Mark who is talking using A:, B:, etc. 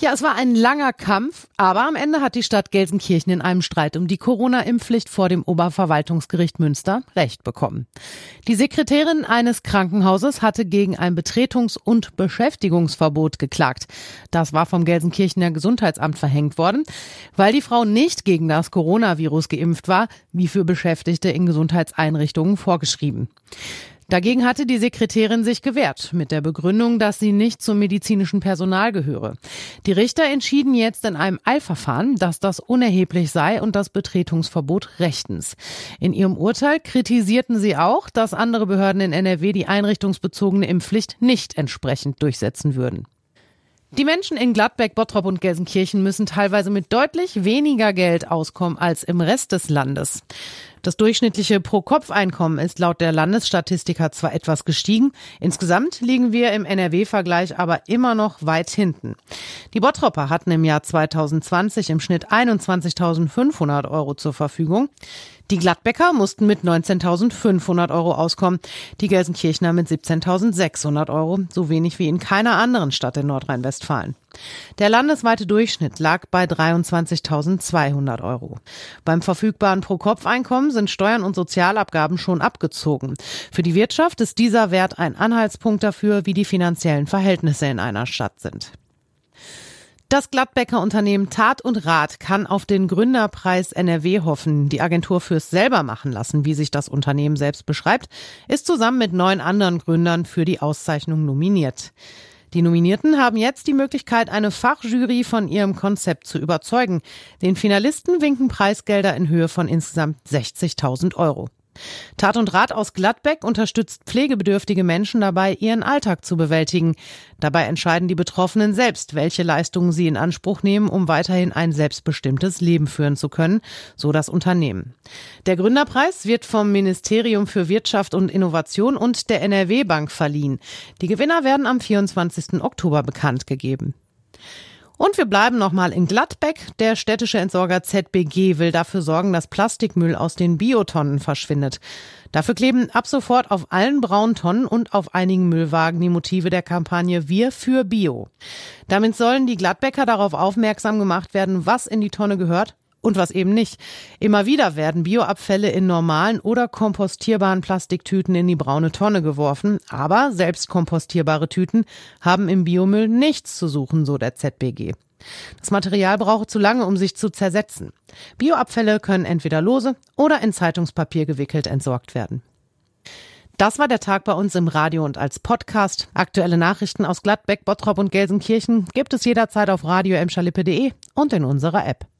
A: Ja, es war ein langer Kampf, aber am Ende hat die Stadt Gelsenkirchen in einem Streit um die Corona-Impfpflicht vor dem Oberverwaltungsgericht Münster Recht bekommen. Die Sekretärin eines Krankenhauses hatte gegen ein Betretungs- und Beschäftigungsverbot geklagt. Das war vom Gelsenkirchener Gesundheitsamt verhängt worden, weil die Frau nicht gegen das Coronavirus geimpft war, wie für Beschäftigte in Gesundheitseinrichtungen vorgeschrieben. Dagegen hatte die Sekretärin sich gewehrt, mit der Begründung, dass sie nicht zum medizinischen Personal gehöre. Die Richter entschieden jetzt in einem Eilverfahren, dass das unerheblich sei und das Betretungsverbot rechtens. In ihrem Urteil kritisierten sie auch, dass andere Behörden in NRW die einrichtungsbezogene Impfpflicht nicht entsprechend durchsetzen würden. Die Menschen in Gladbeck, Bottrop und Gelsenkirchen müssen teilweise mit deutlich weniger Geld auskommen als im Rest des Landes. Das durchschnittliche Pro-Kopf-Einkommen ist laut der Landesstatistiker zwar etwas gestiegen, insgesamt liegen wir im NRW-Vergleich aber immer noch weit hinten. Die Bottropper hatten im Jahr 2020 im Schnitt 21.500 Euro zur Verfügung. Die Gladbecker mussten mit 19.500 Euro auskommen, die Gelsenkirchner mit 17.600 Euro, so wenig wie in keiner anderen Stadt in Nordrhein-Westfalen. Der landesweite Durchschnitt lag bei 23.200 Euro. Beim verfügbaren Pro-Kopf-Einkommen sind Steuern und Sozialabgaben schon abgezogen. Für die Wirtschaft ist dieser Wert ein Anhaltspunkt dafür, wie die finanziellen Verhältnisse in einer Stadt sind. Das Gladbecker Unternehmen Tat und Rat kann auf den Gründerpreis NRW hoffen. Die Agentur fürs selber machen lassen, wie sich das Unternehmen selbst beschreibt, ist zusammen mit neun anderen Gründern für die Auszeichnung nominiert. Die Nominierten haben jetzt die Möglichkeit, eine Fachjury von ihrem Konzept zu überzeugen. Den Finalisten winken Preisgelder in Höhe von insgesamt 60.000 Euro. Tat und Rat aus Gladbeck unterstützt pflegebedürftige Menschen dabei, ihren Alltag zu bewältigen. Dabei entscheiden die Betroffenen selbst, welche Leistungen sie in Anspruch nehmen, um weiterhin ein selbstbestimmtes Leben führen zu können, so das Unternehmen. Der Gründerpreis wird vom Ministerium für Wirtschaft und Innovation und der NRW Bank verliehen. Die Gewinner werden am 24. Oktober bekannt gegeben. Und wir bleiben nochmal in Gladbeck. Der städtische Entsorger ZBG will dafür sorgen, dass Plastikmüll aus den Biotonnen verschwindet. Dafür kleben ab sofort auf allen braunen Tonnen und auf einigen Müllwagen die Motive der Kampagne Wir für Bio. Damit sollen die Gladbecker darauf aufmerksam gemacht werden, was in die Tonne gehört und was eben nicht. Immer wieder werden Bioabfälle in normalen oder kompostierbaren Plastiktüten in die braune Tonne geworfen, aber selbst kompostierbare Tüten haben im Biomüll nichts zu suchen, so der ZBG. Das Material brauche zu lange, um sich zu zersetzen. Bioabfälle können entweder lose oder in Zeitungspapier gewickelt entsorgt werden. Das war der Tag bei uns im Radio und als Podcast. Aktuelle Nachrichten aus Gladbeck, Bottrop und Gelsenkirchen gibt es jederzeit auf radio und in unserer App.